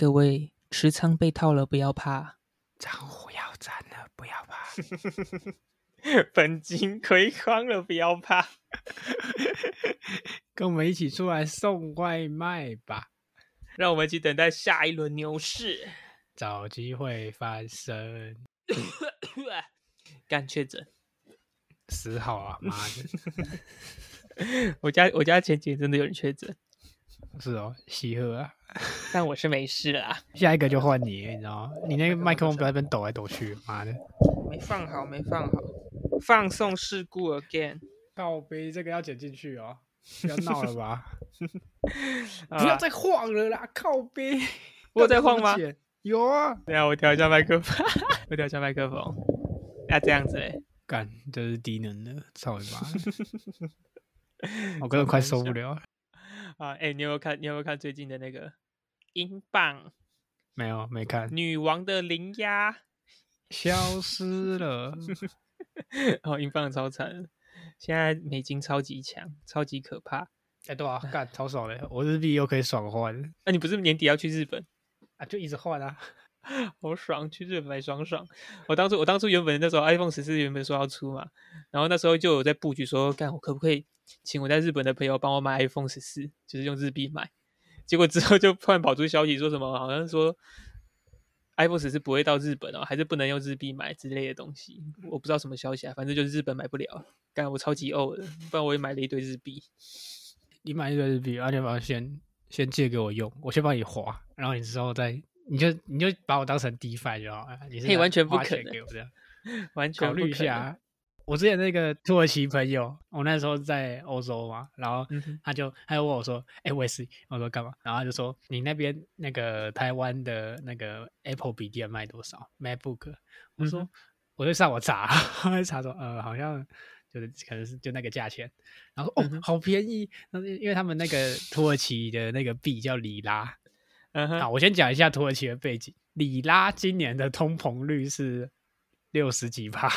各位持仓被套了，不要怕，账户要斩了，不要怕。本金亏光了，不要怕。跟我们一起出来送外卖吧，让我们一起等待下一轮牛市，找机会翻身。干确诊，死好啊！妈的，我家我家前几天真的有人确诊，是哦，喜贺啊。但我是没事啦。下一个就换你，你知道吗？你那个麦克风不要在那边抖来抖去，妈的！没放好，没放好，放送事故 again。靠背，这个要剪进去哦，不要闹了吧？不要再晃了啦！靠背，我在晃吗？有啊。等下我调一下麦克风，我调一下麦克风。要这样子嘞？干，这是低能的，操你妈！我真的快受不了。啊，哎，你有没有看？你有没有看最近的那个英镑？没有，没看。女王的灵压 消失了。哦，英镑超惨，现在美金超级强，超级可怕。哎，对啊，干超爽的，我日币又可以爽换。那你不是年底要去日本啊？就一直换啊，好爽，去日本买爽爽。我当初，我当初原本那时候 iPhone 十四原本说要出嘛，然后那时候就有在布局说，干我可不可以？请我在日本的朋友帮我买 iPhone 十四，就是用日币买。结果之后就突然跑出消息说什么，好像说 iPhone 十四不会到日本哦，还是不能用日币买之类的东西。我不知道什么消息啊，反正就是日本买不了。干我超级呕的，不然我也买了一堆日币。你买一堆日币，而且把它先先借给我用，我先帮你花，然后你之后再你就你就把我当成 DeFi 就好。你是完全不可能给我这样，完全考虑一下。我之前那个土耳其朋友，我那时候在欧洲嘛，然后他就他就问我说：“哎，我也是。”我说：“干嘛？”然后他就说：“你那边那个台湾的那个 Apple 笔电卖多少？MacBook？” 我说：“我就上网查，查说呃，好像就是可能是就那个价钱。”然后说：“哦，好便宜。”那因为他们那个土耳其的那个币叫里拉。好，我先讲一下土耳其的背景。里拉今年的通膨率是六十几帕。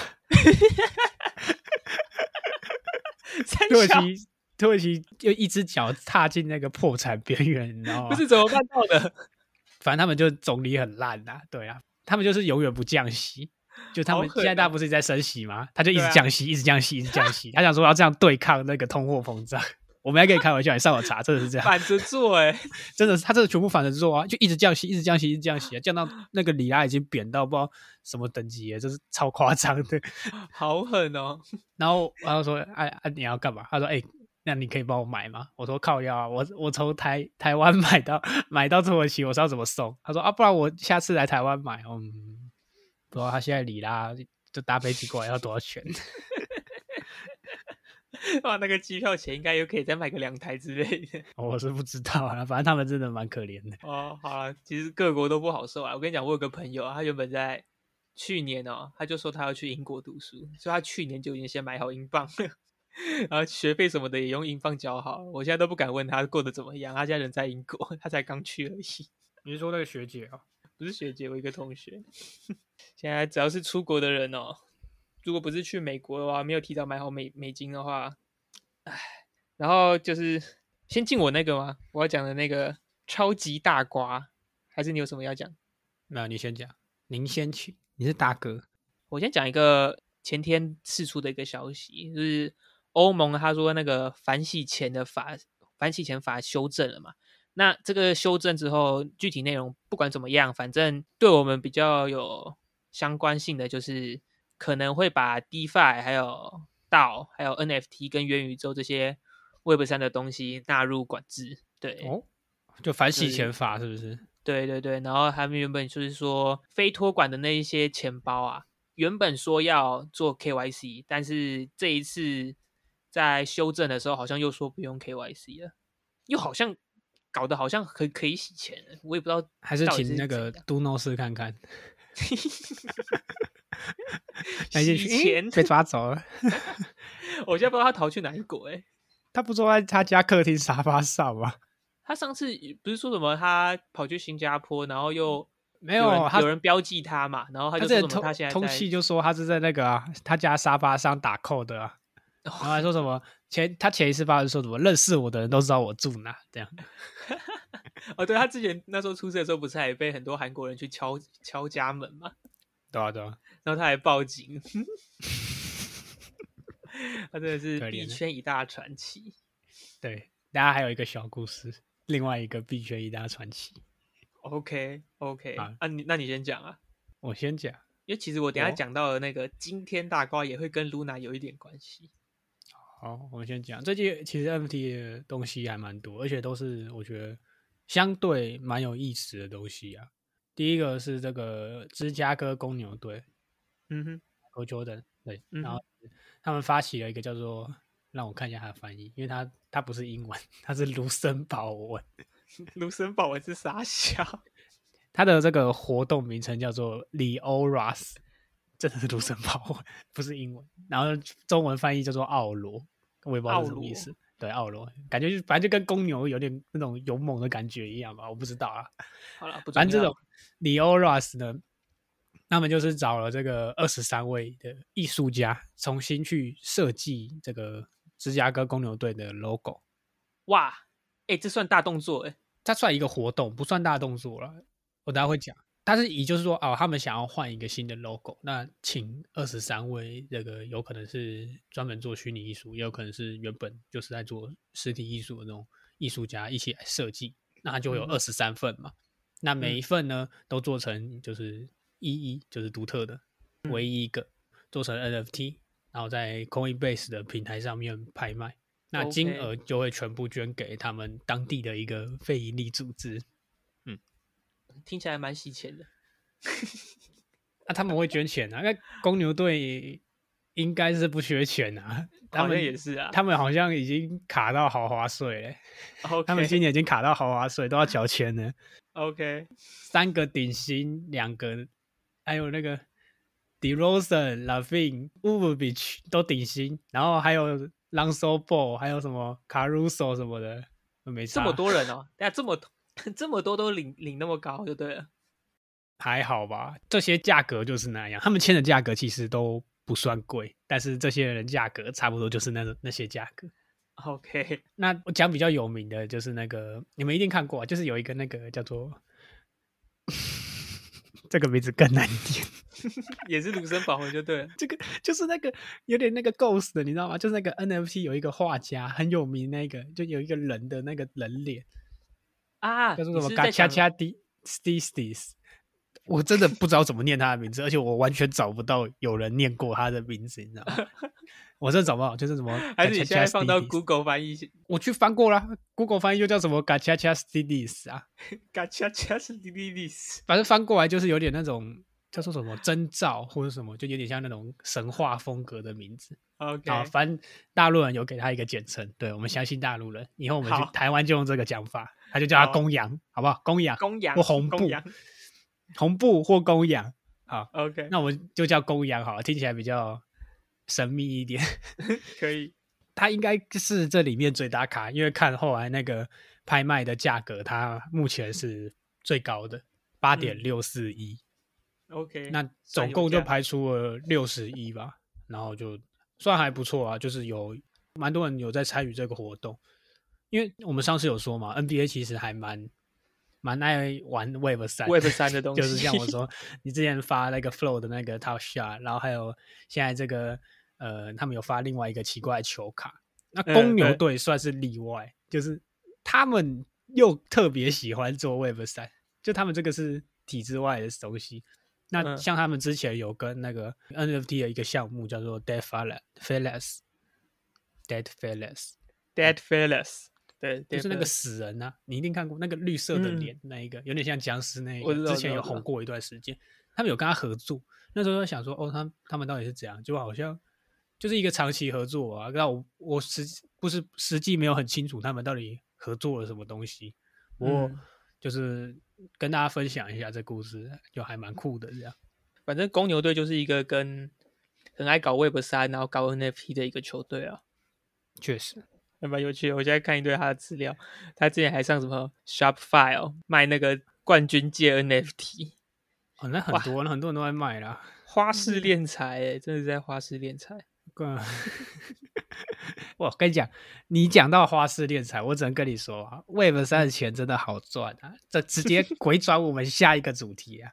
土耳其，土耳其就一只脚踏进那个破产边缘，你知道吗？不是怎么办到的？反正他们就总理很烂呐，对啊，他们就是永远不降息。就他们现在大家不是在升息吗？他就一直降息，一直降息，一直降息。他想说要这样对抗那个通货膨胀。我们还可以开玩笑，你上网查，真的是这样，反着做哎，真的是他真的全部反着做啊，就一直降息，一直降息，一直降息啊，降到那个里拉已经贬到不知道什么等级了，就是超夸张的，好狠哦。然后然后说，哎哎，你要干嘛？他说，哎，那你可以帮我买吗？我说靠要啊，我我从台台湾买到买到土耳其，我是要怎么送。他说啊，不然我下次来台湾买，嗯，不知道他现在里拉就搭飞机过来要多少钱？哇，那个机票钱应该又可以再买个两台之类的。我是不知道啊，反正他们真的蛮可怜的。哦，好了，其实各国都不好受啊。我跟你讲，我有个朋友，啊他原本在去年哦，他就说他要去英国读书，所以他去年就已经先买好英镑，然后学费什么的也用英镑交好。我现在都不敢问他过得怎么样，他现在人在英国，他才刚去而已。你是说那个学姐啊？不是学姐，我一个同学。现在只要是出国的人哦。如果不是去美国的话，没有提早买好美美金的话，唉，然后就是先进我那个吗？我要讲的那个超级大瓜，还是你有什么要讲？没有，你先讲。您先去，你是大哥。我先讲一个前天释出的一个消息，就是欧盟他说那个反洗钱的法，反洗钱法修正了嘛？那这个修正之后，具体内容不管怎么样，反正对我们比较有相关性的就是。可能会把 DeFi 还有 DAO 还有 NFT 跟元宇宙这些 Web 三的东西纳入管制，对，哦，就反洗钱法是不是？对对对，然后他们原本就是说非托管的那一些钱包啊，原本说要做 KYC，但是这一次在修正的时候，好像又说不用 KYC 了，又好像搞得好像可可以洗钱，我也不知道，还是请那个杜诺斯看看。洗钱 被抓走了，我现在不知道他逃去哪一国哎。他不坐在他家客厅沙发上吗？他上次不是说什么他跑去新加坡，然后又没有有人标记他嘛？然后他就说什么他现在通气就说他是在那个啊他家沙发上打扣的啊，然后还说什么前他前一次发是说什么认识我的人都知道我住哪这样。哦，对他之前那时候出事的时候，不是还被很多韩国人去敲敲家门吗？对啊，对啊。然后他还报警，他真的是币圈一大传奇。对，大家还有一个小故事，另外一个币圈一大传奇。OK，OK，啊，你那你先讲啊，我先讲，因为其实我等下讲到的那个惊天大瓜也会跟 Luna 有一点关系。好，我们先讲，最近其实 NFT 的东西还蛮多，而且都是我觉得相对蛮有意思的东西啊。第一个是这个芝加哥公牛队，嗯哼，Michael Jordan，对，然后他们发起了一个叫做，让我看一下他的翻译，因为他他不是英文，他是卢森堡文。卢森堡文是傻笑，他的这个活动名称叫做 Leoras，真的是卢森堡文，不是英文。然后中文翻译叫做奥罗，我也不知道是什么意思。对，奥罗，感觉就反正就跟公牛有点那种勇猛的感觉一样吧，我不知道啊。好了，反正这种 Leoras 呢，他们就是找了这个二十三位的艺术家，重新去设计这个芝加哥公牛队的 logo。哇，哎，这算大动作哎。它算一个活动，不算大动作了。我等下会讲，但是以就是说，哦，他们想要换一个新的 logo，那请二十三位这个有可能是专门做虚拟艺术，也有可能是原本就是在做实体艺术的那种艺术家一起来设计，那就有二十三份嘛。那每一份呢，都做成就是一一就是独特的，唯一一个做成 NFT，然后在 Coinbase 的平台上面拍卖。那金额就会全部捐给他们当地的一个非营利组织，嗯，听起来蛮洗钱的。那 他们会捐钱啊？那公牛队应该是不缺钱啊，他们也是啊，他们好像已经卡到豪华税嘞。他们今年已经卡到豪华税，都要缴钱了。OK，三个顶薪，两个，还有那个 DeRozan、Lavin、u v b i c h 都顶薪，然后还有。Lonzo Ball，还有什么 Caruso 什么的，没这么多人哦。大家这么 这么多都领领那么高就对了，还好吧？这些价格就是那样，他们签的价格其实都不算贵，但是这些人价格差不多就是那那些价格。OK，那我讲比较有名的就是那个，你们一定看过，就是有一个那个叫做。这个名字更难念，也是卢森堡文就对了。这个就是那个有点那个 ghost 的，你知道吗？就是那个 NFT 有一个画家很有名，那个就有一个人的那个人脸啊，叫做什么 Gacha D Stis。我真的不知道怎么念他的名字，而且我完全找不到有人念过他的名字，你知道吗？我真的找不到，就是什么？还是你现在放到 Google 翻译？我去翻过了，Google 翻译又叫什么 Gacha Stis 啊？Gacha Stis，反正翻过来就是有点那种叫做什么征兆或者什么，就有点像那种神话风格的名字。OK，好，反正大陆人有给他一个简称，对我们相信大陆人，以后我们去台湾就用这个讲法，他就叫他公羊，好不好？公羊，公羊或红布。红布或公羊，好，OK，那我们就叫公羊好了，听起来比较神秘一点。可以，它应该是这里面最大卡，因为看后来那个拍卖的价格，它目前是最高的八点六四一。OK，那总共就排出了六十一吧，然后就算还不错啊，就是有蛮多人有在参与这个活动，因为我们上次有说嘛，NBA 其实还蛮。蛮爱玩 Web 三，Web 三的东西，就是像我 说，你之前发那个 Flow 的那个 Top Shot，然后还有现在这个呃，他们有发另外一个奇怪的球卡。那公牛队算是例外，就是他们又特别喜欢做 Web 三，就他们这个是体制外的东西。那像他们之前有跟那个 NFT 的一个项目叫做 Dead Fellas，Dead Fellas，Dead Fellas。对，就是那个死人呐，你一定看过那个绿色的脸，那一个有点像僵尸那一个，之前有红过一段时间，他们有跟他合作，那时候在想说，哦，他他们到底是怎样？就好像就是一个长期合作啊，那我我实不是实际没有很清楚他们到底合作了什么东西，我就是跟大家分享一下这故事，就还蛮酷的这样。反正公牛队就是一个跟很爱搞 Web 三，然后搞 NFT 的一个球队啊，确实。蛮有趣的，我现在看一堆他的资料，他之前还上什么 Shopify 卖那个冠军界 NFT，哦，那很多，很多人都在卖啦，花 式敛财，哎，真的是在花式敛财。我跟你讲，你讲到花式练财，我只能跟你说啊，Web 三的钱真的好赚啊！这直接鬼转我们下一个主题啊，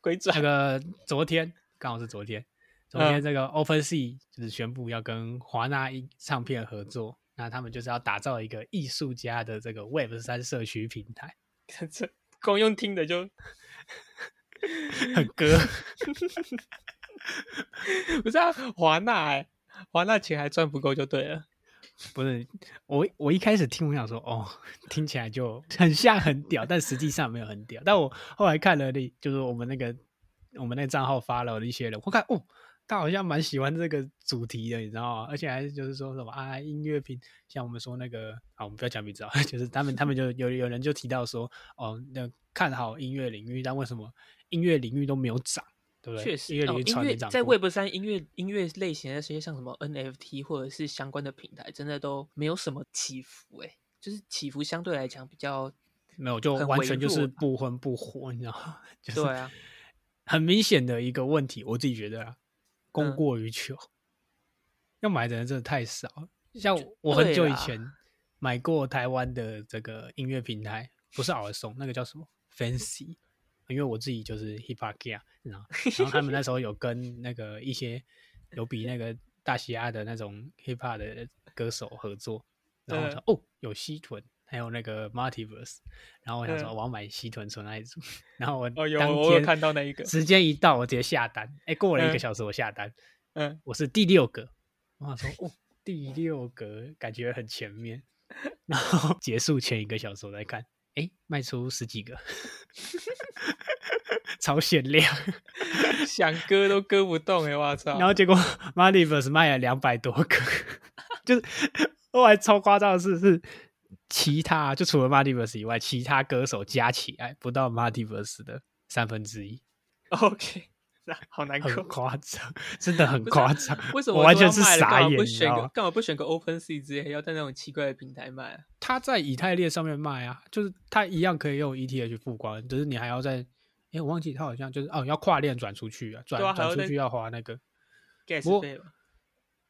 鬼转那个昨天刚好是昨天，昨天这个 OpenSea 就是宣布要跟华纳音唱片合作，那他们就是要打造一个艺术家的这个 Web 三社区平台，这光用听的就很歌，不是啊，华纳哎。哇，那钱还赚不够就对了。不是我，我一开始听我想说，哦，听起来就很像很屌，但实际上没有很屌。但我后来看了那，就是我们那个我们那个账号发了的一些人，我看哦，他好像蛮喜欢这个主题的，你知道吗？而且还是就是说什么啊，音乐品，像我们说那个啊，我们不要讲名字啊，就是他们他们就有有人就提到说，哦，那看好音乐领域，但为什么音乐领域都没有涨？对不对确实，音乐在 Web 三音乐音乐类型那些像什么 NFT 或者是相关的平台，真的都没有什么起伏哎，就是起伏相对来讲比较没有，就完全就是不温不火，你知道吗？对啊，很明显的一个问题，我自己觉得啊，供过于求，要买的人真的太少。像我很久以前买过台湾的这个音乐平台，不是耳松，那个叫什么 Fancy。因为我自己就是 hip hop gear，然后然后他们那时候有跟那个一些有比那个大西亚的那种 hip hop 的歌手合作，然后说哦有西屯，还有那个 multiverse，然后我想说我要买西屯村那一组，然后我哦有我有看到那一个，时间一到我直接下单，哎过了一个小时我下单，嗯我是第六个，我想说哦第六个感觉很前面，然后 结束前一个小时我再看。哎，卖出十几个，超限量，想割都割不动哎！我操！然后结果 Multiverse 卖了两百多个，就是后来超夸张的是，是其他就除了 Multiverse 以外，其他歌手加起来不到 Multiverse 的三分之一。OK。好难过，夸张，真的很夸张。为什么我完全是傻眼？不选个干嘛不选个 Open Sea 之类，要在那种奇怪的平台卖啊？他在以太链上面卖啊，就是他一样可以用 ETH 付款，只是你还要在……哎，我忘记他好像就是哦，要跨链转出去啊，转转出去要花那个 gas 费吧？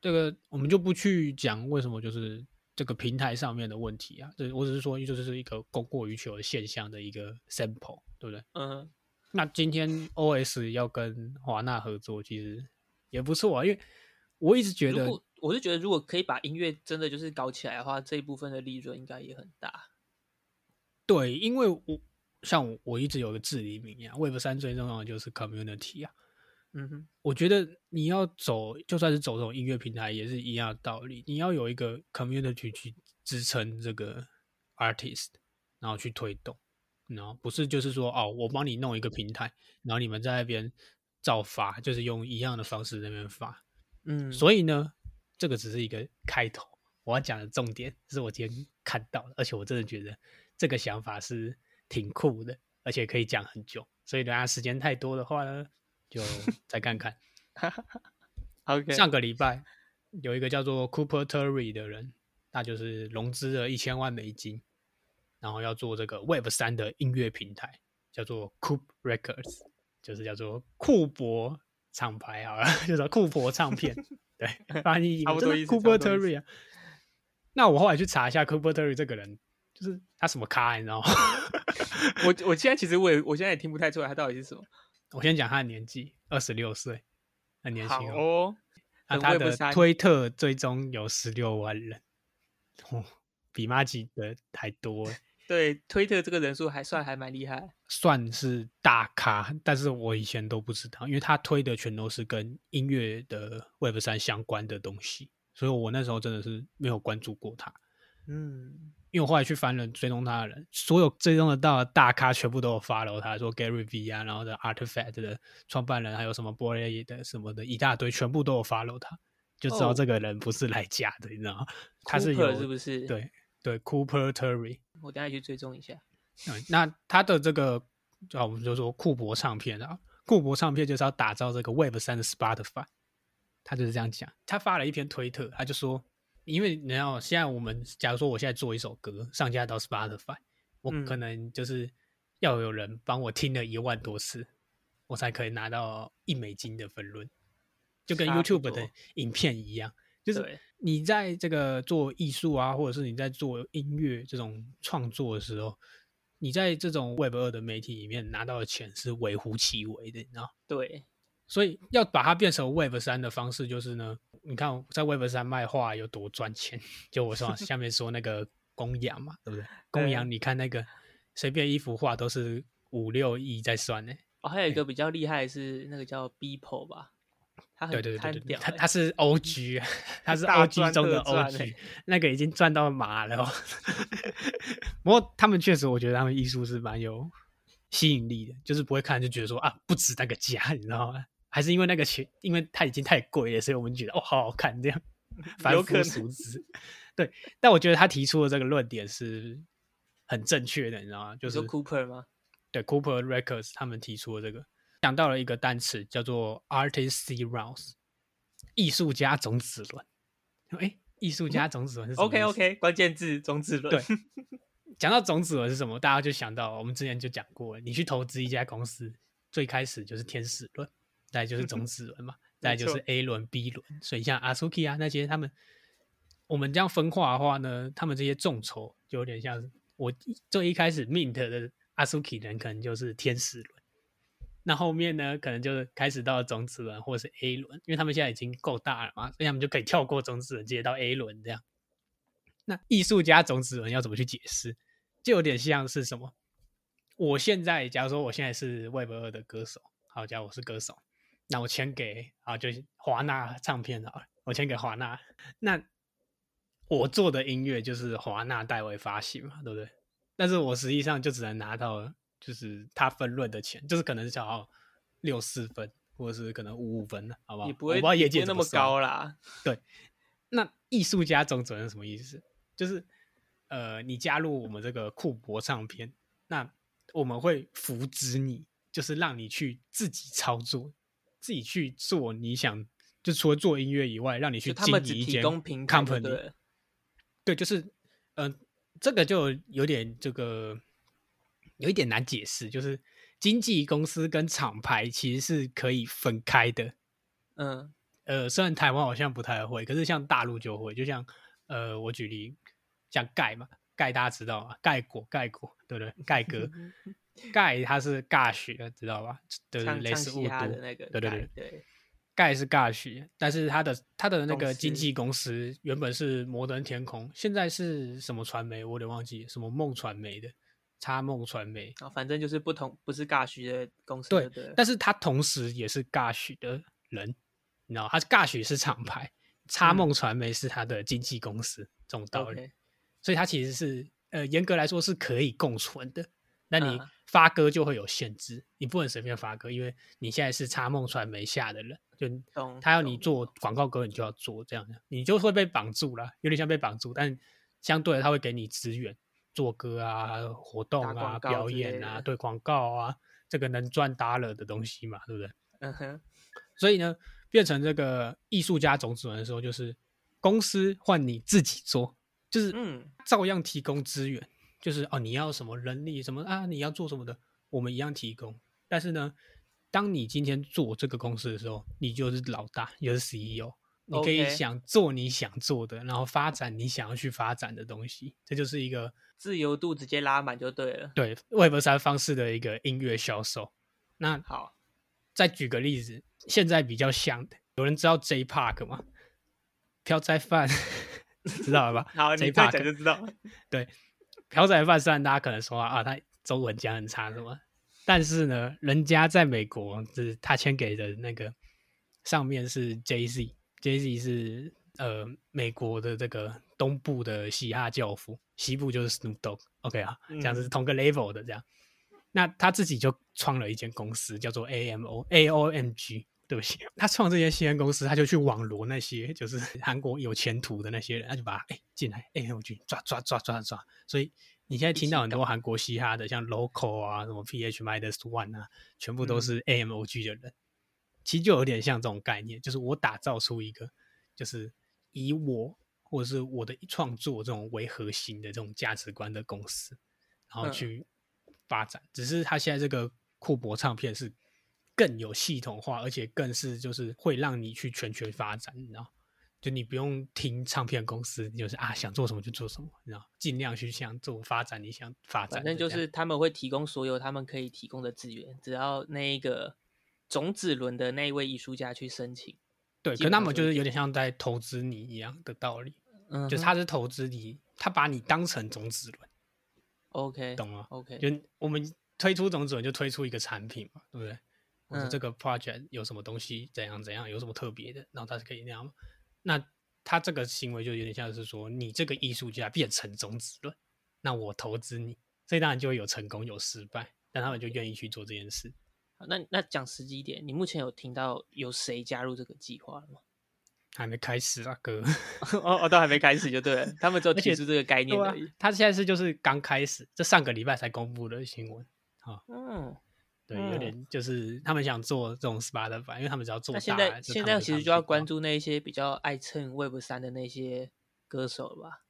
这个我们就不去讲为什么就是这个平台上面的问题啊。对我只是说，就是一个供过于求的现象的一个 sample，对不对？嗯。那今天 OS 要跟华纳合作，其实也不错啊。因为我一直觉得，我是觉得，如果可以把音乐真的就是搞起来的话，这一部分的利润应该也很大。对，因为我像我一直有个至理名言，Web 三最重要的就是 community 啊。嗯哼，我觉得你要走，就算是走这种音乐平台，也是一样的道理。你要有一个 community 去支撑这个 artist，然后去推动。然后不是就是说哦，我帮你弄一个平台，然后你们在那边照发，就是用一样的方式那边发，嗯，所以呢，这个只是一个开头。我要讲的重点是我今天看到的，而且我真的觉得这个想法是挺酷的，而且可以讲很久。所以等下时间太多的话呢，就再看看。OK，上个礼拜有一个叫做 Cooper Terry 的人，他就是融资了一千万美金。然后要做这个 Web 三的音乐平台，叫做 Coop Records，就是叫做库珀厂牌好了，就是库珀唱片。对，翻译差不多意思。Cooper Terry 啊，那我后来去查一下 Cooper Terry 这个人，就是他什么咖，你知道吗？我我现在其实我也我现在也听不太出来他到底是什么。我先讲他的年纪，二十六岁，很年轻哦。那他的推特追踪有十六万人，哦，比马吉的还多。对，推特这个人数还算还蛮厉害，算是大咖，但是我以前都不知道，因为他推的全都是跟音乐的 Web 三相关的东西，所以我那时候真的是没有关注过他。嗯，因为我后来去翻了追踪他的人，所有追踪得到的大咖全部都有 follow 他，说 Gary V 啊，然后的 Artifact 的创办人，还有什么 Boy 的什么的一大堆，全部都有 follow 他，就知道这个人不是来假的，你知道吗？他是有是不是？对。对，Cooper Terry，我等下去追踪一下。嗯，那他的这个，啊，我们就说库珀唱片啊，库珀唱片就是要打造这个 Web 三的 Spotify，他就是这样讲。他发了一篇推特，他就说，因为你要现在我们，假如说我现在做一首歌上架到 Spotify，我可能就是要有人帮我听了一万多次，我才可以拿到一美金的分润，就跟 YouTube 的影片一样。就是你在这个做艺术啊，或者是你在做音乐这种创作的时候，你在这种 Web 二的媒体里面拿到的钱是微乎其微的，你知道？对，所以要把它变成 Web 三的方式，就是呢，你看在 Web 三卖画有多赚钱？就我说下面说那个公羊嘛，对不对？公羊，你看那个随便一幅画都是五六亿在算呢。哦，还有一个比较厉害是那个叫 Beeple 吧。对对对对，他他是 O G，他是 O G 中的 O G，那个已经赚到麻了。不过他们确实，我觉得他们艺术是蛮有吸引力的，就是不会看就觉得说啊不值那个价，你知道吗？还是因为那个钱，因为它已经太贵了，所以我们觉得哦好好看这样，凡夫俗子。对，但我觉得他提出的这个论点是很正确的，你知道吗？就是 Cooper 吗？对，Cooper Records 他们提出的这个。讲到了一个单词，叫做 artist seeds，艺术家种子轮。哎，艺术家种子轮是什么？OK OK，关键字种子轮。对，讲到种子轮是什么，大家就想到我们之前就讲过，你去投资一家公司，最开始就是天使轮，再就是种子轮嘛，再就是 A 轮、B 轮。所以像 Asuki 啊那些，他们我们这样分化的话呢，他们这些众筹就有点像我最一开始 mint 的 Asuki 人，可能就是天使轮。那后面呢，可能就是开始到种子轮或者是 A 轮，因为他们现在已经够大了嘛，所以他们就可以跳过种子轮，直接到 A 轮这样。那艺术家种子轮要怎么去解释？就有点像是什么？我现在假如说我现在是 Web 二的歌手，好，假如我是歌手，那我签给啊，就是华纳唱片好了，我签给华纳，那我做的音乐就是华纳代为发行嘛，对不对？但是我实际上就只能拿到。就是他分论的钱，就是可能是想要六四分，或者是可能五五分的，好不好？你不会，不知道业界那么高啦。对，那艺术家总责任什么意思？就是呃，你加入我们这个库博唱片，那我们会扶植你，就是让你去自己操作，自己去做你想，就除了做音乐以外，让你去经营一间 company。对，就是嗯，这个就有点这个。有一点难解释，就是经纪公司跟厂牌其实是可以分开的。嗯，呃，虽然台湾好像不太会，可是像大陆就会。就像呃，我举例，像盖嘛，盖大家知道吗？盖果，盖果，对不对？盖哥，盖他是尬学，知道吧？对对，类似雾都那个，对对对对。盖是尬学，但是他的他的那个经纪公司原本是摩登天空，现在是什么传媒？我有点忘记，什么梦传媒的。插梦传媒啊，反正就是不同，不是尬许的公司。对，但是他同时也是尬许的人，你知道，他尬许是厂牌，插梦传媒是他的经纪公司，这种道理。所以，他其实是呃，严格来说是可以共存的。那你发歌就会有限制，你不能随便发歌，因为你现在是插梦传媒下的人，就他要你做广告歌，你就要做这样的，你就会被绑住了，有点像被绑住。但相对的，他会给你资源。做歌啊，活动啊，表演啊，对广告啊，这个能赚大了的东西嘛，对不对？嗯哼。所以呢，变成这个艺术家种子人的时候，就是公司换你自己做，就是嗯，照样提供资源，就是哦，你要什么人力什么啊，你要做什么的，我们一样提供。但是呢，当你今天做这个公司的时候，你就是老大，你就是 CEO。你可以想做你想做的，然后发展你想要去发展的东西，这就是一个自由度直接拉满就对了。对，Web 三方式的一个音乐销售。那好，再举个例子，现在比较像的，有人知道 J Park 吗？飘仔饭知道了吧？好，J Park 就知道。对，朴宰范虽然大家可能说啊，他中文讲很差，什么？但是呢，人家在美国，就是他签给的那个上面是 J。Jay Z 是呃美国的这个东部的嘻哈教父，西部就是 Snoop Dogg，OK 啊，这样子是同个 level 的这样。那他自己就创了一间公司，叫做 A M O A O M G。对不起，他创这些新闻公司，他就去网罗那些就是 韩国有前途的那些人，他就把哎进来 A M G 抓抓抓抓抓。所以你现在听到很多韩国嘻哈的，像 Local 啊，什么 P H Minus One 啊，全部都是 A M O G 的人。其实就有点像这种概念，就是我打造出一个，就是以我或者是我的创作这种为核心的这种价值观的公司，然后去发展。只是他现在这个库博唱片是更有系统化，而且更是就是会让你去全权发展，你知道？就你不用听唱片公司，你就是啊想做什么就做什么，你知道尽量去想做发展你想发展。反正就是他们会提供所有他们可以提供的资源，只要那一个种子轮的那一位艺术家去申请。对，跟他们就是有点像在投资你一样的道理。嗯，就是他是投资你，他把你当成种子轮。OK，懂了。OK，就我们推出种子轮就推出一个产品嘛，对不对？或者这个 project 有什么东西怎样怎样，有什么特别的，然后他是可以那样。那他这个行为就有点像是说，你这个艺术家变成种子论，那我投资你，所以当然就会有成功有失败，但他们就愿意去做这件事。那那讲实际一点，你目前有听到有谁加入这个计划了吗？还没开始啊，哥。哦哦，都还没开始就对了，他们只有 提出这个概念而已。他现在是就是刚开始，这上个礼拜才公布的新闻。啊，嗯。对，有点就是他们想做这种 Spotify，因为他们只要做大。现在现在其实就要关注那些比较爱蹭 Web 三的那些歌手了吧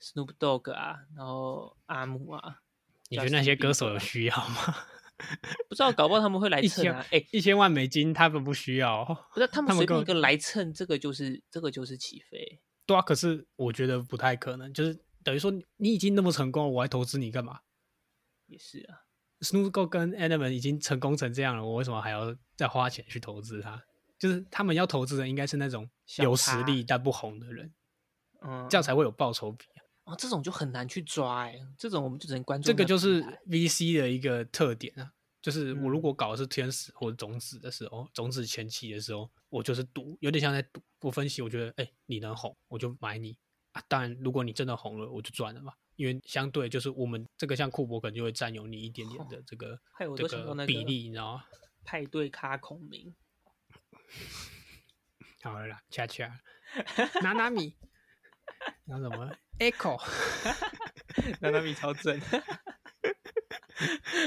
，Snoop Dogg 啊，然后阿姆啊。你觉得那些歌手有需要吗？不知道，搞不好他们会来蹭啊。哎，一千万美金他们不需要。不是 他们随便一个来蹭，这个就是这个就是起飞。对啊，可是我觉得不太可能，就是等于说你已经那么成功，我还投资你干嘛？也是啊。Snoop Dogg 跟 Adam 已经成功成这样了，我为什么还要再花钱去投资他？就是他们要投资的应该是那种有实力但不红的人，嗯，这样才会有报酬比啊。哦，这种就很难去抓哎，这种我们就只能关注。这个就是 VC 的一个特点啊，就是我如果搞的是天使或者种子的时候，种子前期的时候，我就是赌，有点像在赌。我分析，我觉得，哎，你能红，我就买你啊。当然，如果你真的红了，我就赚了嘛。因为相对就是我们这个像库珀可能就会占有你一点点的这个这个比例，你知道吗？派对咖孔明，好了啦，恰恰，拿拿米，拿什么？Echo，拿拿米超正，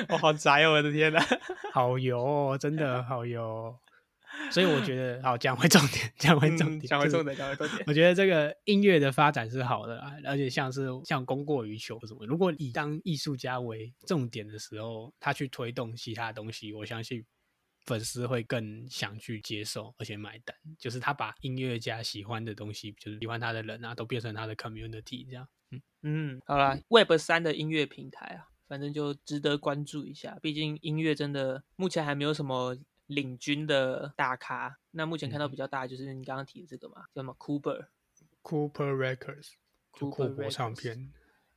我好宅哦！我的天呐，好油哦，真的好油。所以我觉得，好讲回重点，讲回重点，讲回重点，讲回重点。我觉得这个音乐的发展是好的啊，而且像是像供过于求什么。如果以当艺术家为重点的时候，他去推动其他东西，我相信粉丝会更想去接受，而且买单。就是他把音乐家喜欢的东西，就是喜欢他的人啊，都变成他的 community 这样。嗯嗯，好了，Web 三的音乐平台啊，反正就值得关注一下。毕竟音乐真的目前还没有什么。领军的大咖，那目前看到比较大就是你刚刚提的这个嘛，叫什么 Cooper，Cooper Records，库珀唱片。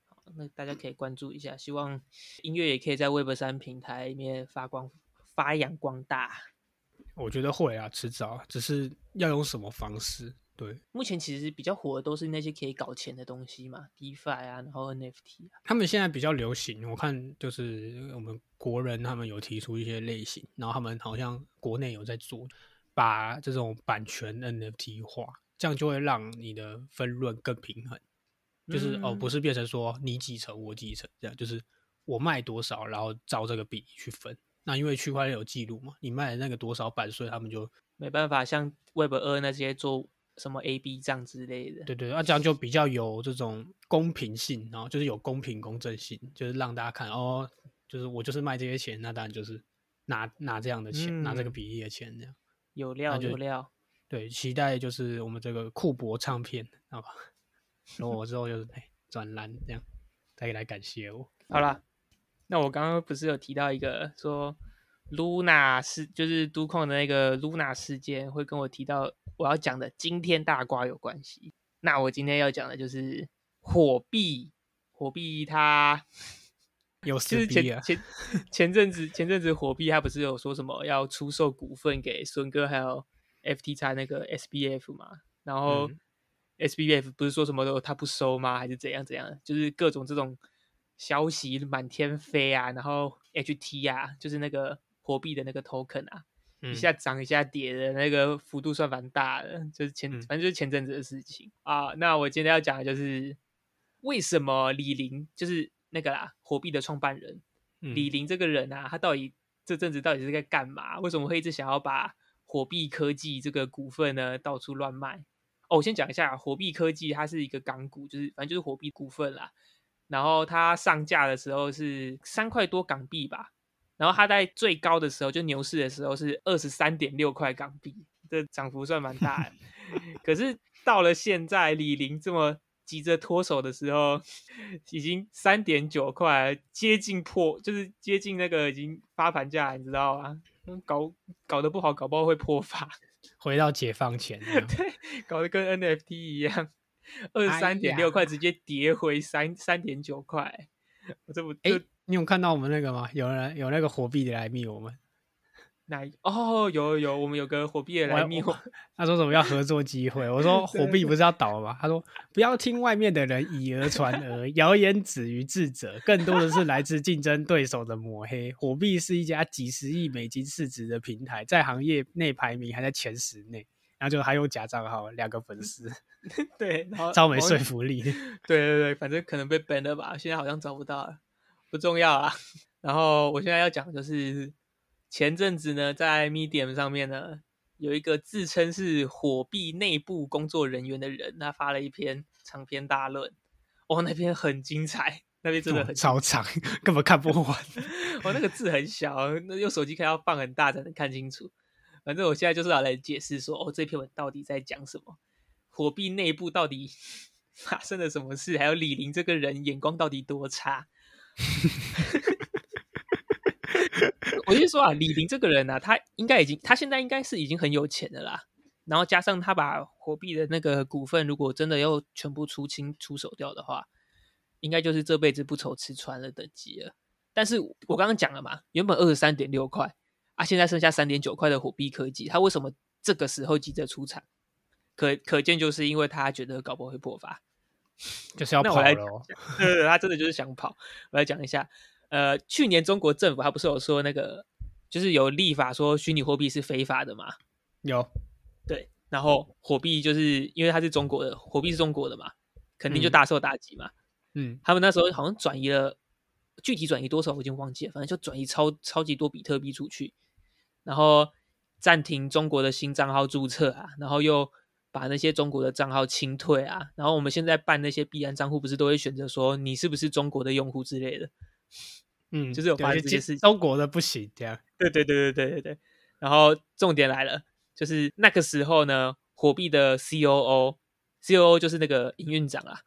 好，那大家可以关注一下，希望音乐也可以在 Web 三平台里面发光发扬光大。我觉得会啊，迟早，只是要用什么方式。对，目前其实比较火的都是那些可以搞钱的东西嘛，DeFi 啊，然后 NFT 啊。他们现在比较流行，我看就是我们国人他们有提出一些类型，然后他们好像国内有在做，把这种版权 NFT 化，这样就会让你的分润更平衡。就是哦，不是变成说你几成我几成这样，就是我卖多少，然后照这个比例去分。那因为区块链有记录嘛，你卖的那个多少版税，他们就没办法像 Web 二那些做。什么 A B 账之类的，对对，那这样就比较有这种公平性，然后就是有公平公正性，就是让大家看哦，就是我就是卖这些钱，那当然就是拿拿这样的钱，拿这个比例的钱，这样有料有料。对，期待就是我们这个库珀唱片，好吧？然后我之后就是哎转蓝这样，再来感谢我。好了，那我刚刚不是有提到一个说。Luna 事就是都控的那个 Luna 事件，会跟我提到我要讲的惊天大瓜有关系。那我今天要讲的就是火币，火币它 有就是前前前阵子前阵子火币它不是有说什么要出售股份给孙哥还有 FTX 那个 SBF 嘛？然后 SBF 不是说什么都他不收吗？还是怎样怎样？就是各种这种消息满天飞啊，然后 HT 啊，就是那个。货币的那个 token 啊，一下涨一下跌的那个幅度算蛮大的，就是前反正就是前阵子的事情啊。那我今天要讲的就是为什么李林就是那个啦，货币的创办人李林这个人啊，他到底这阵子到底是在干嘛？为什么会一直想要把火币科技这个股份呢到处乱卖？哦，我先讲一下火币科技，它是一个港股，就是反正就是火币股份啦。然后它上架的时候是三块多港币吧。然后它在最高的时候，就牛市的时候是二十三点六块港币，这涨幅算蛮大的。可是到了现在，李林这么急着脱手的时候，已经三点九块，接近破，就是接近那个已经发盘价，你知道吗？搞搞得不好，搞不好会破发，回到解放前。对，搞得跟 NFT 一样，二十三点六块直接跌回三三点九块。我这不哎，你有看到我们那个吗？有人有那个火币的来密我们。那哦，有有，我们有个火币的来密我，他说什么要合作机会？我说火币不是要倒吗？他说不要听外面的人以讹传讹，谣言止于智者，更多的是来自竞争对手的抹黑。火币是一家几十亿美金市值的平台，在行业内排名还在前十内，然后就还有假账号，两个粉丝，对，然后超没说服力。对对对，反正可能被 ban 了吧，现在好像找不到了，不重要啊。然后我现在要讲的就是。前阵子呢，在 Medium 上面呢，有一个自称是火币内部工作人员的人，他发了一篇长篇大论。哦，那篇很精彩，那边真的很超长，根本看不完。我 那个字很小，那用手机看要放很大才能看清楚。反正我现在就是要来解释说，哦，这篇文到底在讲什么？火币内部到底 发生了什么事？还有李林这个人眼光到底多差？我就说啊，李林这个人呢，他应该已经，他现在应该是已经很有钱的啦。然后加上他把货币的那个股份，如果真的要全部出清出手掉的话，应该就是这辈子不愁吃穿的等级了。但是我刚刚讲了嘛，原本二十三点六块啊，现在剩下三点九块的火币科技，他为什么这个时候急着出场？可可见就是因为他觉得搞不会破发，就是要跑了。对对，他真的就是想跑。我来讲一下。呃，去年中国政府他不是有说那个，就是有立法说虚拟货币是非法的嘛？有，对。然后货币就是因为它是中国的，货币是中国的嘛，肯定就大受打击嘛。嗯，他们那时候好像转移了，具体转移多少我已经忘记了，反正就转移超超级多比特币出去，然后暂停中国的新账号注册啊，然后又把那些中国的账号清退啊，然后我们现在办那些币安账户，不是都会选择说你是不是中国的用户之类的。嗯，就是有发现这些事情，中国的不行这样。对对对对对对对。然后重点来了，就是那个时候呢，火币的 C O O，C O O 就是那个营运长啊，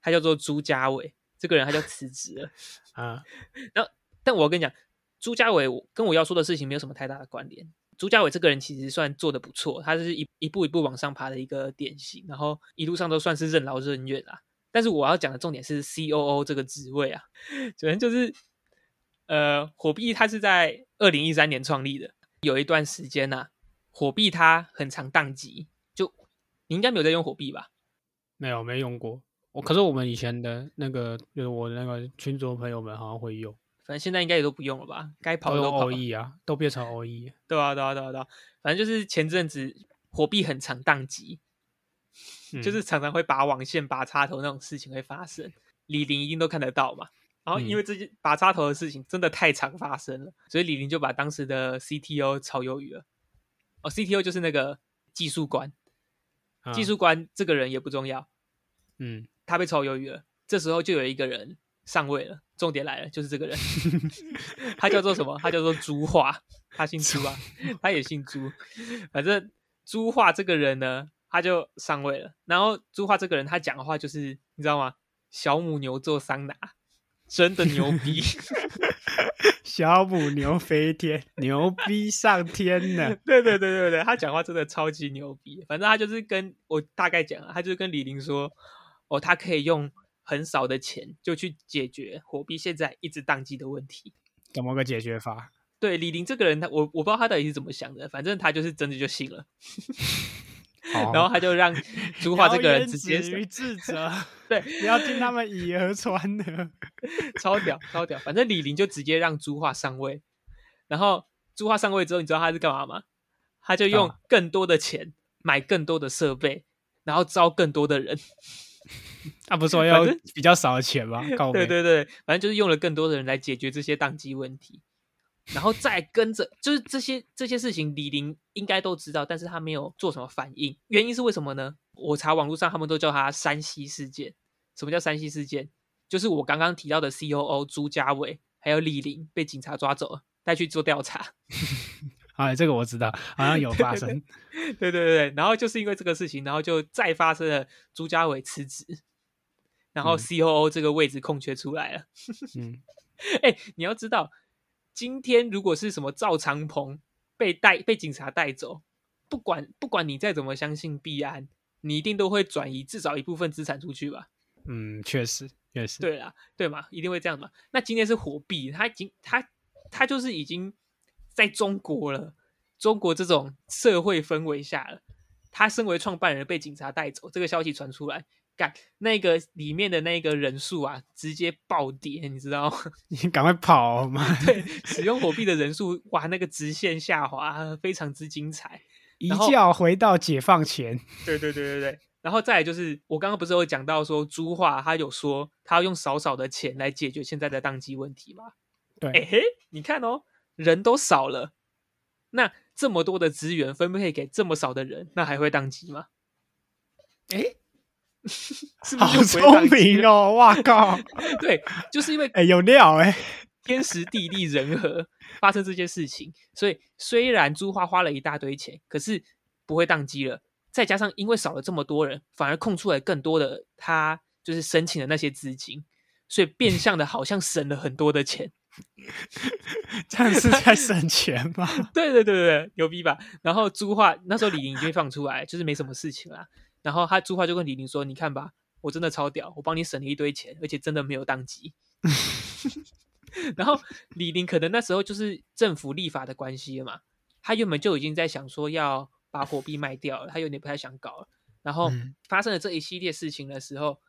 他叫做朱家伟，这个人他就辞职了 啊。然后，但我跟你讲，朱家伟跟我要说的事情没有什么太大的关联。朱家伟这个人其实算做的不错，他是一一步一步往上爬的一个典型，然后一路上都算是任劳任怨啊。但是我要讲的重点是 C O O 这个职位啊，首先就是。呃，火币它是在二零一三年创立的，有一段时间呐，火币它很常宕机。就你应该没有在用火币吧？没有，没用过。我可是我们以前的那个，就是我那个群组朋友们好像会用。反正现在应该也都不用了吧？该跑的都跑。OE 啊，都变成 OE。对啊，对啊，对啊，对啊。反正就是前阵子火币很常宕机，就是常常会拔网线、拔插头那种事情会发生。李林一定都看得到嘛。然后，因为这些拔插头的事情真的太常发生了，所以李林就把当时的 CTO 炒鱿鱼了。哦，CTO 就是那个技术官，技术官这个人也不重要。嗯，他被炒鱿鱼了。这时候就有一个人上位了，重点来了，就是这个人，他叫做什么？他叫做朱化，他姓朱啊，他也姓朱。反正朱化这个人呢，他就上位了。然后朱化这个人，他讲的话就是你知道吗？小母牛做桑拿。真的牛逼，小母牛飞天，牛逼上天呢。对对对对对，他讲话真的超级牛逼。反正他就是跟我大概讲，他就是跟李玲说，哦，他可以用很少的钱就去解决火币现在一直宕机的问题。怎么个解决法？对李玲这个人，他我我不知道他到底是怎么想的，反正他就是真的就信了。然后他就让朱化这个人直接于智者，对，不要听他们以讹传讹，超屌超屌。反正李林就直接让朱化上位，然后朱化上位之后，你知道他是干嘛吗？他就用更多的钱买更多的设备，然后招更多的人。他不是说要比较少的钱吗？对对对，反正就是用了更多的人来解决这些宕机问题。然后再跟着，就是这些这些事情，李林应该都知道，但是他没有做什么反应。原因是为什么呢？我查网络上，他们都叫他“山西事件”。什么叫山西事件？就是我刚刚提到的 C O O 朱家伟还有李林被警察抓走了，带去做调查。啊，这个我知道，好像有发生。对对对对，然后就是因为这个事情，然后就再发生了朱家伟辞职，然后 C O O 这个位置空缺出来了。嗯，哎，你要知道，今天如果是什么赵长鹏被带被警察带走，不管不管你再怎么相信币安，你一定都会转移至少一部分资产出去吧？嗯，确实，确实，对啦，对嘛，一定会这样嘛。那今天是火币，他已经他他就是已经在中国了。中国这种社会氛围下了，他身为创办人被警察带走，这个消息传出来，干那个里面的那个人数啊，直接暴跌，你知道吗？你赶快跑嘛！对，使用火币的人数，哇，那个直线下滑，非常之精彩，一觉回到解放前。对对对对对，然后再来就是，我刚刚不是有讲到说，朱化他有说他要用少少的钱来解决现在的宕机问题吗？对，哎嘿，你看哦，人都少了，那。这么多的资源分配给这么少的人，那还会宕机吗？哎，好聪明哦！哇靠，对，就是因为哎有料哎，天时地利人和发生这件事情，所以虽然朱花花了一大堆钱，可是不会宕机了。再加上因为少了这么多人，反而空出来更多的他就是申请的那些资金，所以变相的好像省了很多的钱。这样是在省钱吗？对对对对牛逼吧！然后朱化那时候李宁已经放出来，就是没什么事情啦。然后他朱化就跟李宁说：“你看吧，我真的超屌，我帮你省了一堆钱，而且真的没有当机。”然后李宁可能那时候就是政府立法的关系嘛，他原本就已经在想说要把火币卖掉了，他有点不太想搞了。然后发生了这一系列事情的时候。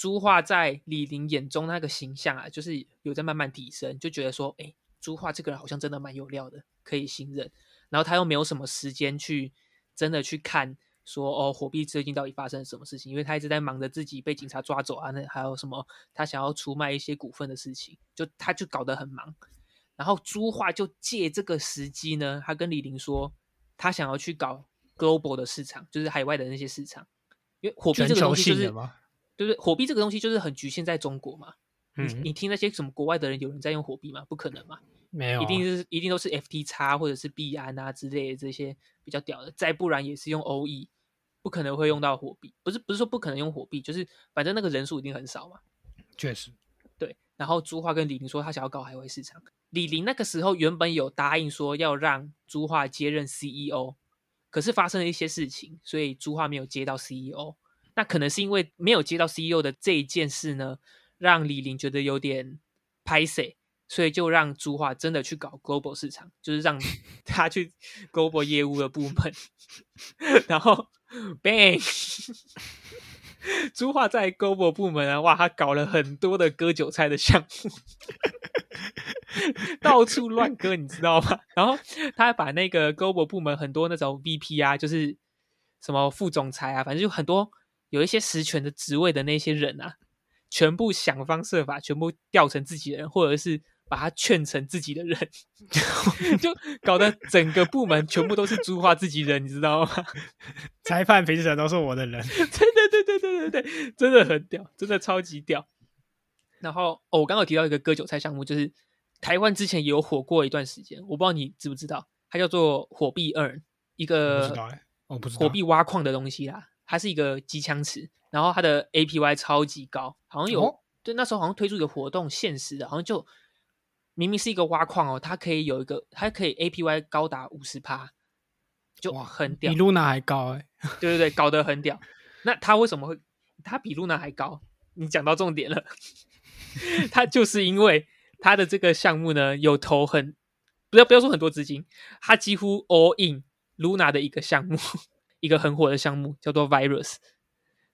朱化在李宁眼中那个形象啊，就是有在慢慢提升，就觉得说，哎，朱化这个人好像真的蛮有料的，可以信任。然后他又没有什么时间去真的去看，说哦，火币最近到底发生了什么事情？因为他一直在忙着自己被警察抓走啊，那还有什么他想要出卖一些股份的事情，就他就搞得很忙。然后朱化就借这个时机呢，他跟李玲说，他想要去搞 global 的市场，就是海外的那些市场，因为火币这个东西就是。对不对？火币这个东西就是很局限在中国嘛。嗯，你听那些什么国外的人有人在用火币吗？不可能嘛，没有，一定是一定都是 FT 叉或者是币安啊之类的这些比较屌的，再不然也是用 OE，不可能会用到火币。不是不是说不可能用火币，就是反正那个人数一定很少嘛。确实，对。然后朱化跟李宁说他想要搞海外市场，李宁那个时候原本有答应说要让朱化接任 CEO，可是发生了一些事情，所以朱化没有接到 CEO。那可能是因为没有接到 CEO 的这一件事呢，让李林觉得有点拍 C，所以就让朱化真的去搞 Global 市场，就是让 他去 Global 业务的部门。然后 Bang，朱化在 Global 部门啊，哇，他搞了很多的割韭菜的项目，到处乱割，你知道吗？然后他还把那个 Global 部门很多那种 VP 啊，就是什么副总裁啊，反正就很多。有一些实权的职位的那些人啊，全部想方设法，全部调成自己人，或者是把他劝成自己的人，就搞得整个部门全部都是朱化自己人，你知道吗？裁判评审都是我的人，对对对对对对对，真的很屌，真的超级屌。然后哦，我刚刚提到一个割韭菜项目，就是台湾之前也有火过一段时间，我不知道你知不知道，它叫做火币二，一个我不知道火币挖矿的东西啦。它是一个机枪池，然后它的 APY 超级高，好像有对那时候好像推出一个活动，限时的，好像就明明是一个挖矿哦，它可以有一个，它可以 APY 高达五十趴，就很屌，比露娜还高 哎，对对对，搞得很屌。那它为什么会它比露娜还高？你讲到重点了，它就是因为它的这个项目呢有投很不要不要说很多资金，它几乎 all in Luna 的一个项目。一个很火的项目叫做 Virus，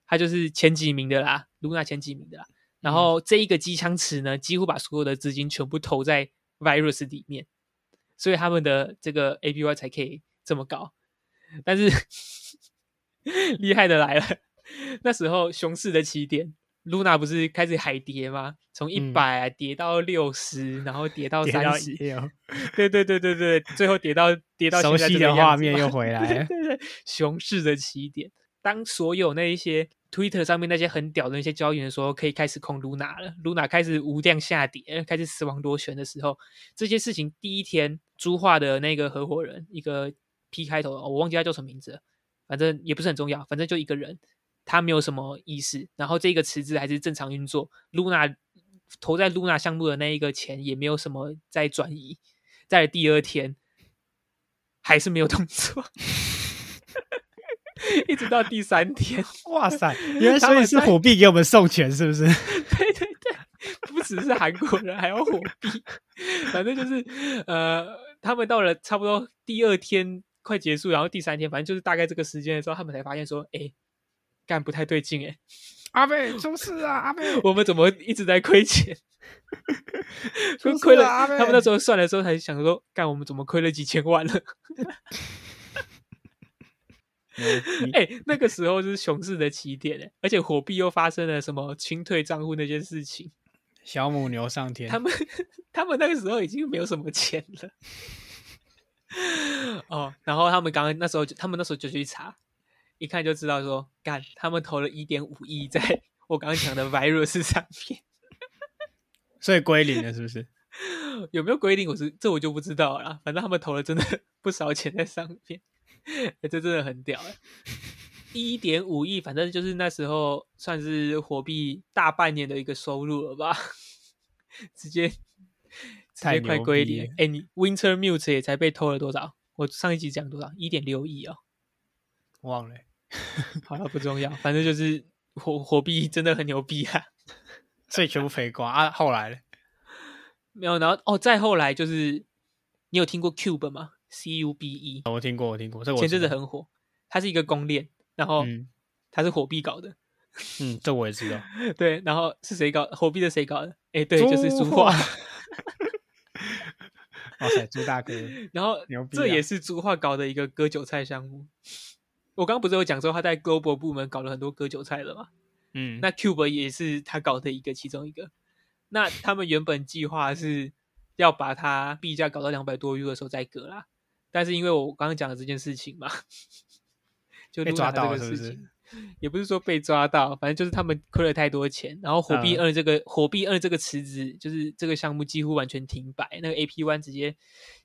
它就是前几名的啦，Luna 前几名的啦。然后这一个机枪池呢，几乎把所有的资金全部投在 Virus 里面，所以他们的这个 APY 才可以这么高。但是 厉害的来了，那时候熊市的起点，Luna 不是开始海跌吗？从一百跌到六十，然后跌到三十，对对对对对，最后跌到跌到熟悉的画面又回 来了。对对，熊市的起点，当所有那一些 Twitter 上面那些很屌的那些交易员说可以开始控 Luna 了，Luna 开始无量下跌，开始死亡螺旋的时候，这些事情第一天朱化的那个合伙人，一个 P 开头，我忘记他叫什么名字了，反正也不是很重要，反正就一个人，他没有什么意思，然后这个池子还是正常运作，Luna 投在 Luna 项目的那一个钱也没有什么在转移，在第二天还是没有动作。一直到第三天，哇塞！原来所以是火币给我们送钱，是不是？对对对，不只是韩国人，还有火币。反正就是呃，他们到了差不多第二天快结束，然后第三天，反正就是大概这个时间的时候，他们才发现说，哎，干不太对劲，哎，阿贝出事啊！阿贝，我们怎么一直在亏钱？亏了，他们那时候算的时候才想说，干我们怎么亏了几千万了？哎，那个时候是熊市的起点哎，而且火币又发生了什么清退账户那件事情，小母牛上天，他们他们那个时候已经没有什么钱了。哦，然后他们刚刚那时候，他们那时候就去查，一看就知道说，干，他们投了一点五亿在我刚刚讲的 virus 上面，所以归零了是不是？有没有归零？我是这我就不知道了。反正他们投了真的 不少钱在上面。这真的很屌哎！一点五亿，反正就是那时候算是火币大半年的一个收入了吧？直接直接快归零！哎，你 Winter Mute 也才被偷了多少？我上一集讲多少？一点六亿哦，忘了。好了，不重要，反正就是火火币真的很牛逼啊！所以全部赔光啊！后来呢没有，然后哦，再后来就是你有听过 Cube 吗？C U B E，我听过，我听过，这我前阵子很火。它是一个公链，然后它是火币搞的。嗯，这我也知道。对，然后是谁搞火币的？谁搞的？哎，对，就是猪化。哇塞，猪大哥！然后这也是猪化搞的一个割韭菜项目。我刚刚不是有讲说他在 Global 部门搞了很多割韭菜的吗？嗯，那 Cube 也是他搞的一个其中一个。那他们原本计划是要把它币价搞到两百多 U 的时候再割啦。但是因为我刚刚讲的这件事情嘛，就被抓到这个事情，也不是说被抓到，反正就是他们亏了太多钱，然后火币二这个火币二这个池子，就是这个项目几乎完全停摆，那个 AP one 直接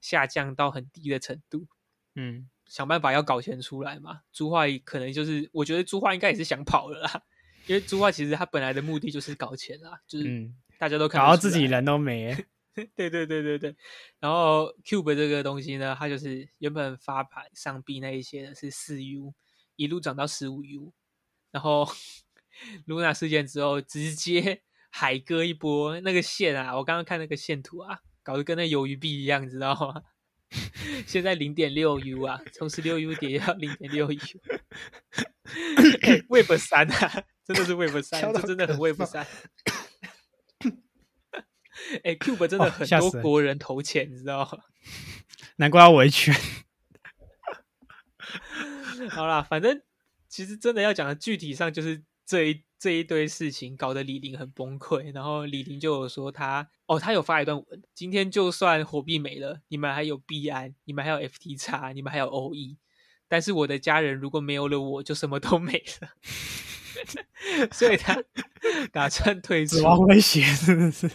下降到很低的程度。嗯，想办法要搞钱出来嘛。朱化可能就是，我觉得朱化应该也是想跑了啦，因为朱化其实他本来的目的就是搞钱啦，就是大家都搞到自己人都没。对对对对对，然后 Cube 这个东西呢，它就是原本发牌上币那一些的是四 U，一路涨到十五 U，然后 Luna 事件之后直接海割一波，那个线啊，我刚刚看那个线图啊，搞得跟那鱿鱼币一样，你知道吗？现在零点六 U 啊，从十六 U 跌到零点六 U，Web 三啊，真的是 Web 三，这真的很 Web 三。哎，Cube 真的很多国人投钱，你知道吗？难怪要维权。好啦，反正其实真的要讲的具体上，就是这一这一堆事情搞得李玲很崩溃。然后李玲就有说他哦，他有发一段文，今天就算火币没了，你们还有币安，你们还有 FT 叉，你们还有 OE，但是我的家人如果没有了我，就什么都没了。所以他打算退出，死亡威胁是不是？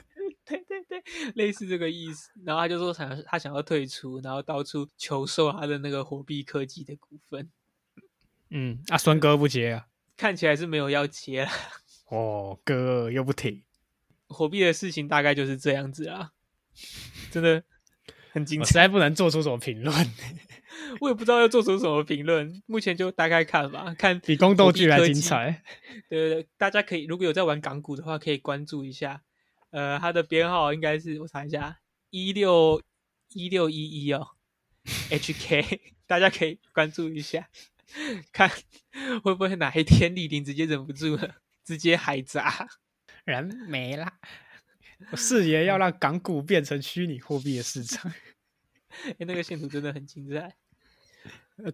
类似这个意思。然后他就说想他想要退出，然后到处求售他的那个火币科技的股份。嗯，啊，孙哥不接啊？看起来是没有要接了。哦，哥又不停。火币的事情大概就是这样子啊，真的很精彩。实在不能做出什么评论，我也不知道要做出什么评论。目前就大概看吧，看比宫斗剧还精彩。对对对，大家可以如果有在玩港股的话，可以关注一下。呃，它的编号应该是我查一下，一六一六一一哦，HK，大家可以关注一下，看会不会哪一天李林直接忍不住了，直接海砸，人没了。誓言要让港股变成虚拟货币的市场。哎，那个线图真的很精彩。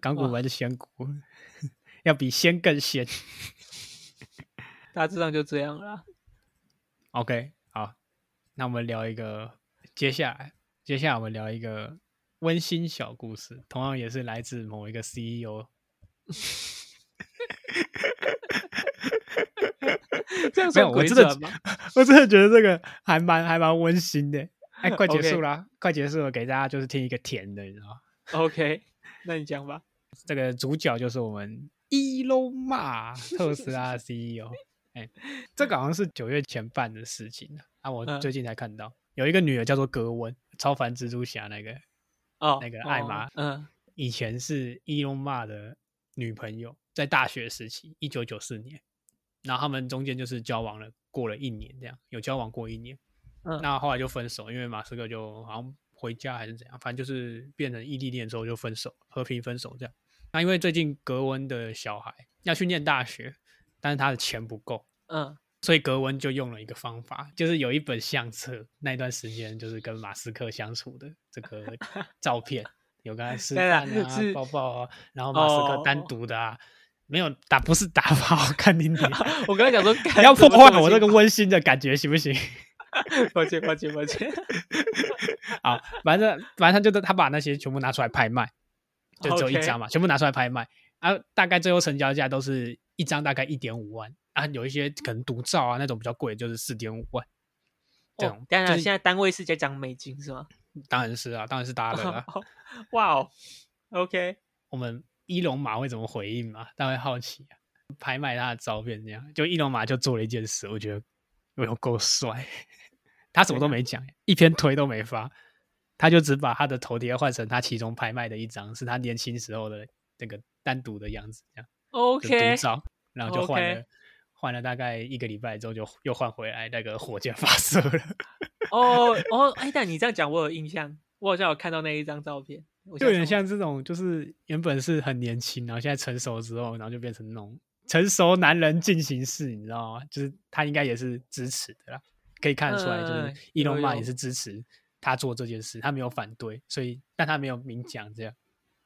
港股玩的仙股，要比仙更仙。大致上就这样了。OK。那我们聊一个，接下来，接下来我们聊一个温馨小故事，同样也是来自某一个 CEO。这样算我真的吗？我真的觉得这个还蛮还蛮温馨的。哎，快结束了，快结束了，给大家就是听一个甜的，你知道吗？OK，那你讲吧。这个主角就是我们伊隆马特斯拉 CEO。哎，这个好像是九月前办的事情啊，我最近才看到，有一个女儿叫做格温，超凡蜘蛛侠那个哦，那个艾玛，嗯，以前是伊隆马的女朋友，在大学时期，一九九四年，然后他们中间就是交往了，过了一年这样，有交往过一年，嗯，那后来就分手，因为马斯克就好像回家还是怎样，反正就是变成异地恋之后就分手，和平分手这样。那因为最近格温的小孩要去念大学。但是他的钱不够，嗯，所以格温就用了一个方法，就是有一本相册，那段时间就是跟马斯克相处的这个 照片，有跟他吃饭啊、抱抱啊，然后马斯克单独的啊，没有打，不是打好 看你你，我刚才讲说不要破坏我这个温馨的感觉，行不行？抱歉抱歉抱歉，好，反正反正就是他把那些全部拿出来拍卖，就只有一张嘛，全部拿出来拍卖。啊，大概最后成交价都是一张大概一点五万啊，有一些可能独照啊那种比较贵，就是四点五万。这种当然现在单位是在讲美金是吗？当然是啊，当然是大的了。哇哦，OK，我们伊隆马会怎么回应嘛？大家好奇啊，拍卖他的照片这样，就伊隆马就做了一件事，我觉得有够帅。他什么都没讲，一篇推都没发，他就只把他的头贴换成他其中拍卖的一张，是他年轻时候的那个。单独的样子，这样 OK，独照，然后就换了，换了大概一个礼拜之后，就又换回来那个火箭发射了。哦哦，哎，但你这样讲，我有印象，我好像有看到那一张照片，就有点像这种，就是原本是很年轻，然后现在成熟之后，然后就变成那种成熟男人进行式，你知道吗？就是他应该也是支持的啦，可以看得出来，就是伊隆马也是支持他做这件事，他没有反对，所以但他没有明讲这样，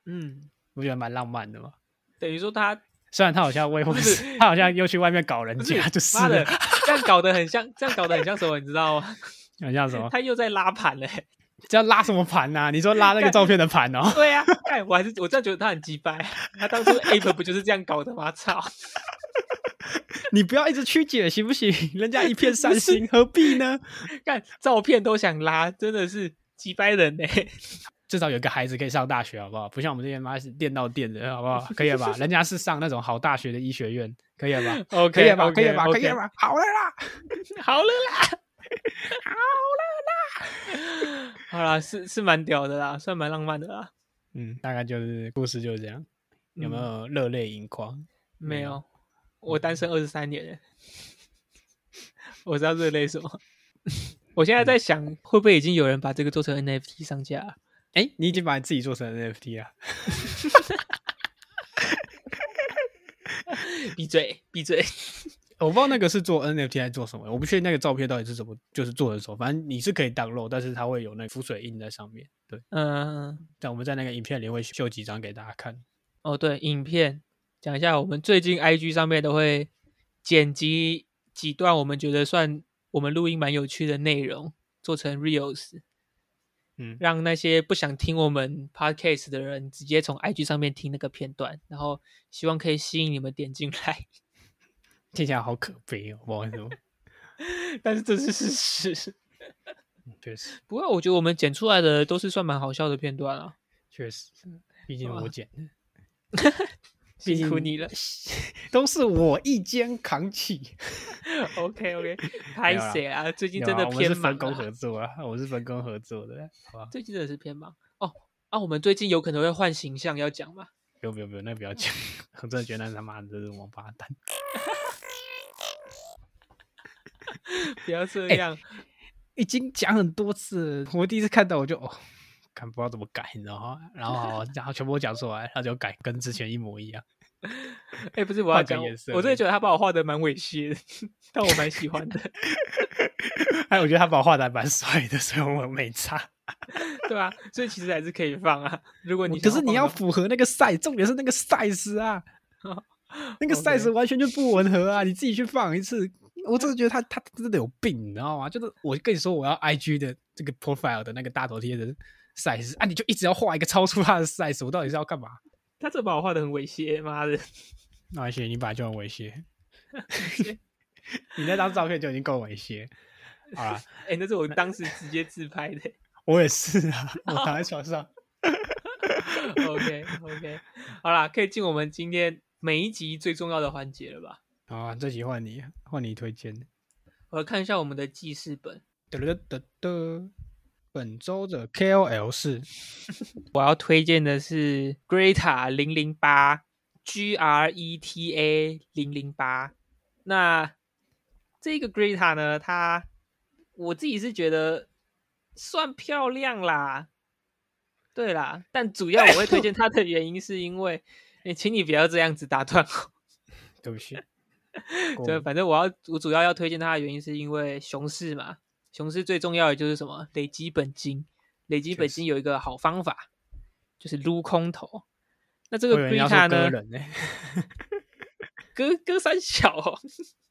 嗯。我觉得蛮浪漫的嘛？等于说他虽然他好像未婚，他好像又去外面搞人家，就是的，这样搞得很像，这样搞得很像什么？你知道吗？很像什么？他又在拉盘嘞！这要拉什么盘呐？你说拉那个照片的盘哦？对呀，哎，我还是我真的觉得他很鸡掰。他当初 Ape 不就是这样搞的吗？操！你不要一直曲解行不行？人家一片善心，何必呢？看照片都想拉，真的是鸡掰人呢。至少有个孩子可以上大学，好不好？不像我们这些妈是电到电的，好不好？可以了吧？人家是上那种好大学的医学院，可以了吧？OK，可以了吧？可以了吧？可以了吧？好了啦，好了啦，好了啦，好啦，是是蛮屌的啦，算蛮浪漫的啦。嗯，大概就是故事就是这样。有没有热泪盈眶？没有，我单身二十三年，我知道热泪什么。我现在在想，会不会已经有人把这个做成 NFT 上架？哎，你已经把你自己做成 NFT 了？闭嘴，闭嘴！我不知道那个是做 NFT 还是做什么，我不确定那个照片到底是怎么就是做的时候，反正你是可以 download，但是它会有那浮水印在上面。对，嗯，但我们在那个影片里会秀几张给大家看。哦，对，影片讲一下，我们最近 IG 上面都会剪辑几段我们觉得算我们录音蛮有趣的内容，做成 reels。嗯，让那些不想听我们 podcast 的人直接从 IG 上面听那个片段，然后希望可以吸引你们点进来。听起来好可悲哦，不好意思。但是这是事实。确实。不过我觉得我们剪出来的都是算蛮好笑的片段啊。确实，毕竟我剪的。辛苦你了，都是我一肩扛起。OK OK，拍谁啊？最近真的偏忙。分工合作啊，我是分工合作的，好吧？最近真的是偏忙哦。啊，我们最近有可能会换形象，要讲吗？不用不用不用，那不要讲。我真的觉得那他妈的是王八蛋。不要这样，已经讲很多次，我第一次看到我就哦。看不知道怎么改，你知道吗？然后然后全部都讲出来，他就改跟之前一模一样。哎，不是我要讲，我真的觉得他把我画的蛮猥亵的，但我蛮喜欢的。哎，我觉得他把我画的蛮帅的，所以我没差。对啊，所以其实还是可以放啊。如果你可是你要符合那个 size，重点是那个 size 啊，那个 size 完全就不吻合啊！你自己去放一次，我真的觉得他他真的有病，你知道吗？就是我跟你说，我要 IG 的这个 profile 的那个大头贴的。Size 啊，你就一直要画一个超出他的 size，我到底是要干嘛？他这把我画的很猥亵，妈的！那而且你本来就很猥亵，你那张照片就已经够猥亵。好了，哎，那是我当时直接自拍的。我也是啊，我躺在床上。OK OK，好啦，可以进我们今天每一集最重要的环节了吧？好啊，这集换你，换你推荐。我来看一下我们的记事本。得得得得，本周的 KOL 是，我要推荐的是 Greta 零零八，G R E T A 零零八。那这个 Greta 呢，它我自己是觉得算漂亮啦。对啦，但主要我会推荐它的原因是因为，哎，请你不要这样子打断我。对不起。对，反正我要我主要要推荐它的原因是因为熊市嘛，熊市最重要的就是什么？累积本金。累积本金有一个好方法，就是撸空头。那这个 Greta 呢？割割三小，哦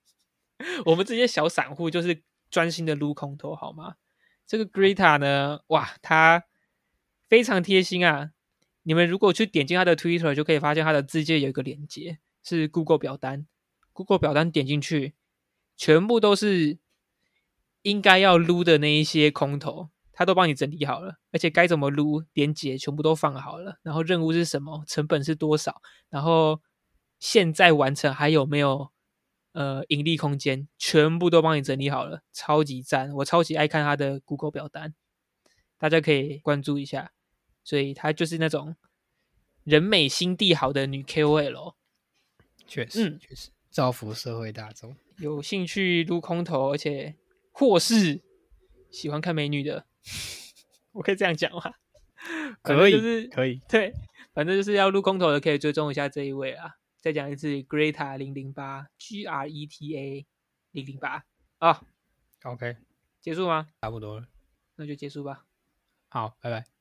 我们这些小散户就是专心的撸空头，好吗？这个 Greta 呢，哇，他。非常贴心啊！你们如果去点进他的 Twitter，就可以发现他的字界有一个连接，是 Google 表单。Google 表单点进去，全部都是应该要撸的那一些空投，他都帮你整理好了，而且该怎么撸，连接全部都放好了。然后任务是什么，成本是多少，然后现在完成还有没有呃盈利空间，全部都帮你整理好了，超级赞！我超级爱看他的 Google 表单，大家可以关注一下。所以她就是那种人美心地好的女 KOL，确实，确实造福社会大众。有兴趣撸空投，而且或是喜欢看美女的，我可以这样讲吗？可以，就是可以，对，反正就是要录空投的，可以追踪一下这一位啊。再讲一次，Greta 零零八，G R E T A 零零八啊。OK，结束吗？差不多了，那就结束吧。好，拜拜。